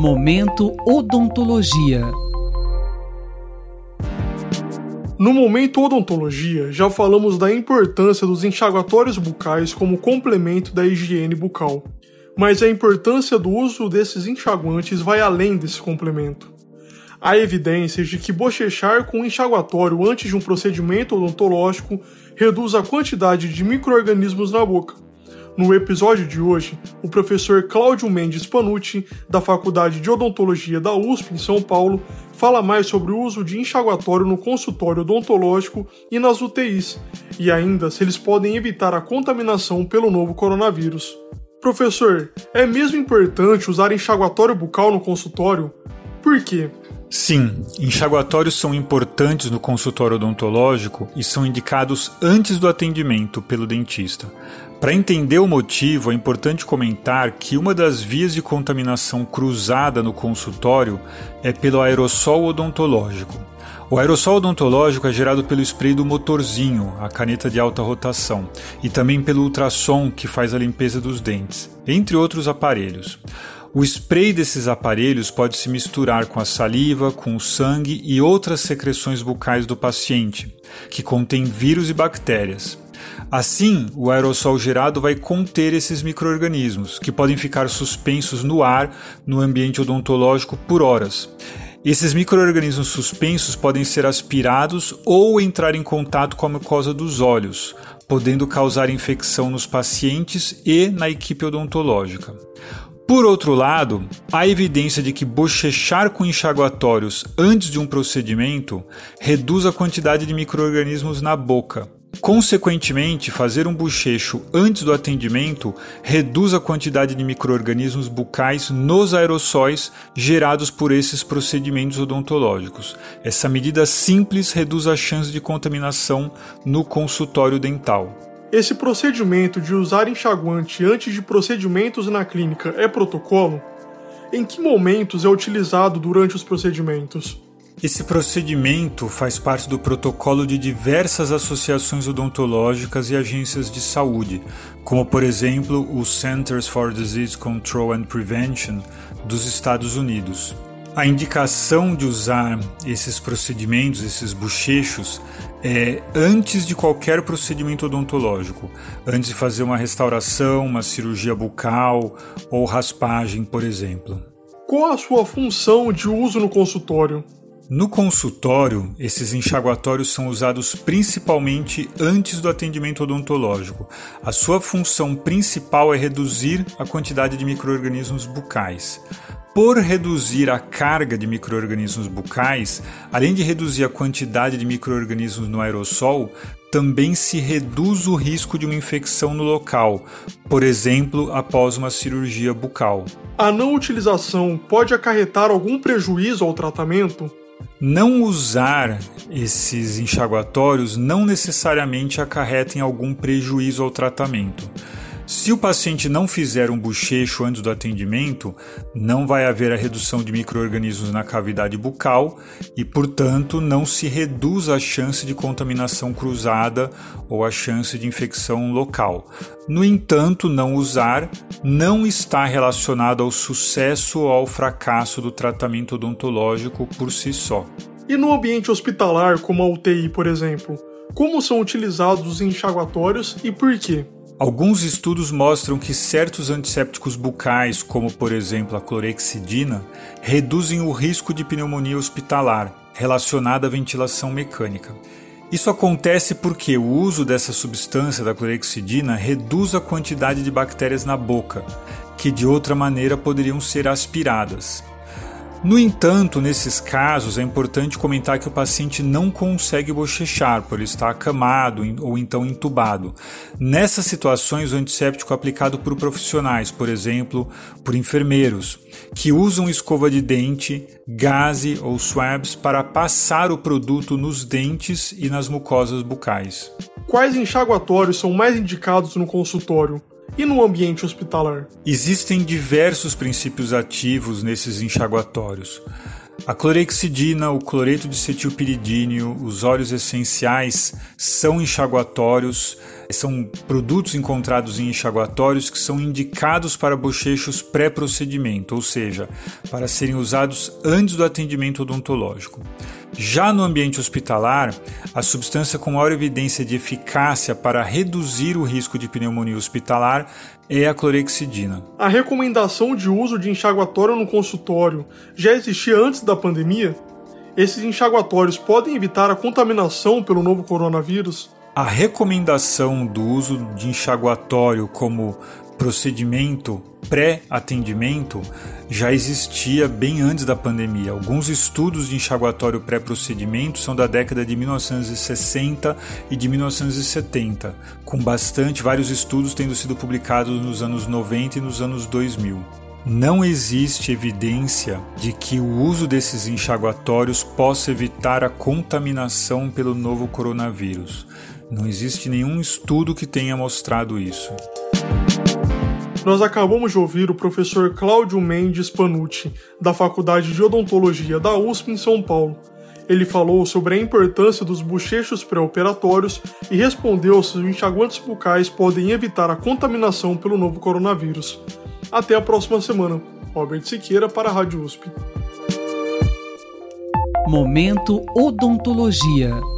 Momento Odontologia. No momento odontologia, já falamos da importância dos enxaguatórios bucais como complemento da higiene bucal. Mas a importância do uso desses enxaguantes vai além desse complemento. Há evidências de que bochechar com enxaguatório antes de um procedimento odontológico reduz a quantidade de micro-organismos na boca. No episódio de hoje, o professor Cláudio Mendes Panucci, da Faculdade de Odontologia da USP em São Paulo, fala mais sobre o uso de enxaguatório no consultório odontológico e nas UTIs, e ainda se eles podem evitar a contaminação pelo novo coronavírus. Professor, é mesmo importante usar enxaguatório bucal no consultório? Por quê? Sim, enxaguatórios são importantes no consultório odontológico e são indicados antes do atendimento pelo dentista. Para entender o motivo, é importante comentar que uma das vias de contaminação cruzada no consultório é pelo aerossol odontológico. O aerossol odontológico é gerado pelo spray do motorzinho, a caneta de alta rotação, e também pelo ultrassom que faz a limpeza dos dentes, entre outros aparelhos. O spray desses aparelhos pode se misturar com a saliva, com o sangue e outras secreções bucais do paciente, que contém vírus e bactérias. Assim, o aerossol gerado vai conter esses microorganismos, que podem ficar suspensos no ar no ambiente odontológico por horas. Esses microorganismos suspensos podem ser aspirados ou entrar em contato com a mucosa dos olhos, podendo causar infecção nos pacientes e na equipe odontológica. Por outro lado, há evidência de que bochechar com enxaguatórios antes de um procedimento reduz a quantidade de microorganismos na boca. Consequentemente, fazer um bochecho antes do atendimento reduz a quantidade de microorganismos bucais nos aerossóis gerados por esses procedimentos odontológicos. Essa medida simples reduz a chance de contaminação no consultório dental. Esse procedimento de usar enxaguante antes de procedimentos na clínica é protocolo? Em que momentos é utilizado durante os procedimentos? Esse procedimento faz parte do protocolo de diversas associações odontológicas e agências de saúde, como por exemplo o Centers for Disease Control and Prevention dos Estados Unidos. A indicação de usar esses procedimentos, esses bochechos, é antes de qualquer procedimento odontológico, antes de fazer uma restauração, uma cirurgia bucal ou raspagem, por exemplo. Qual a sua função de uso no consultório? No consultório, esses enxaguatórios são usados principalmente antes do atendimento odontológico. A sua função principal é reduzir a quantidade de microorganismos bucais por reduzir a carga de microorganismos bucais, além de reduzir a quantidade de microorganismos no aerossol, também se reduz o risco de uma infecção no local, por exemplo, após uma cirurgia bucal. A não utilização pode acarretar algum prejuízo ao tratamento? Não usar esses enxaguatórios não necessariamente acarreta em algum prejuízo ao tratamento. Se o paciente não fizer um bochecho antes do atendimento, não vai haver a redução de microorganismos na cavidade bucal e, portanto, não se reduz a chance de contaminação cruzada ou a chance de infecção local. No entanto, não usar não está relacionado ao sucesso ou ao fracasso do tratamento odontológico por si só. E no ambiente hospitalar, como a UTI, por exemplo, como são utilizados os enxaguatórios e por quê? Alguns estudos mostram que certos antissépticos bucais, como por exemplo a clorexidina, reduzem o risco de pneumonia hospitalar relacionada à ventilação mecânica. Isso acontece porque o uso dessa substância da clorexidina reduz a quantidade de bactérias na boca, que de outra maneira poderiam ser aspiradas. No entanto, nesses casos é importante comentar que o paciente não consegue bochechar por estar acamado ou então entubado. Nessas situações, o antisséptico é aplicado por profissionais, por exemplo, por enfermeiros, que usam escova de dente, gaze ou swabs para passar o produto nos dentes e nas mucosas bucais. Quais enxaguatórios são mais indicados no consultório? E no ambiente hospitalar? Existem diversos princípios ativos nesses enxaguatórios. A clorexidina, o cloreto de cetilpiridínio, os óleos essenciais são enxaguatórios, são produtos encontrados em enxaguatórios que são indicados para bochechos pré-procedimento, ou seja, para serem usados antes do atendimento odontológico. Já no ambiente hospitalar, a substância com maior evidência de eficácia para reduzir o risco de pneumonia hospitalar é a clorexidina. A recomendação de uso de enxaguatório no consultório já existia antes da pandemia? Esses enxaguatórios podem evitar a contaminação pelo novo coronavírus? A recomendação do uso de enxaguatório como procedimento pré-atendimento já existia bem antes da pandemia. Alguns estudos de enxaguatório pré-procedimento são da década de 1960 e de 1970, com bastante vários estudos tendo sido publicados nos anos 90 e nos anos 2000. Não existe evidência de que o uso desses enxaguatórios possa evitar a contaminação pelo novo coronavírus. Não existe nenhum estudo que tenha mostrado isso. Nós acabamos de ouvir o professor Cláudio Mendes Panucci, da Faculdade de Odontologia da USP em São Paulo. Ele falou sobre a importância dos bochechos pré-operatórios e respondeu se os enxaguantes bucais podem evitar a contaminação pelo novo coronavírus. Até a próxima semana. Robert Siqueira para a Rádio USP. Momento Odontologia.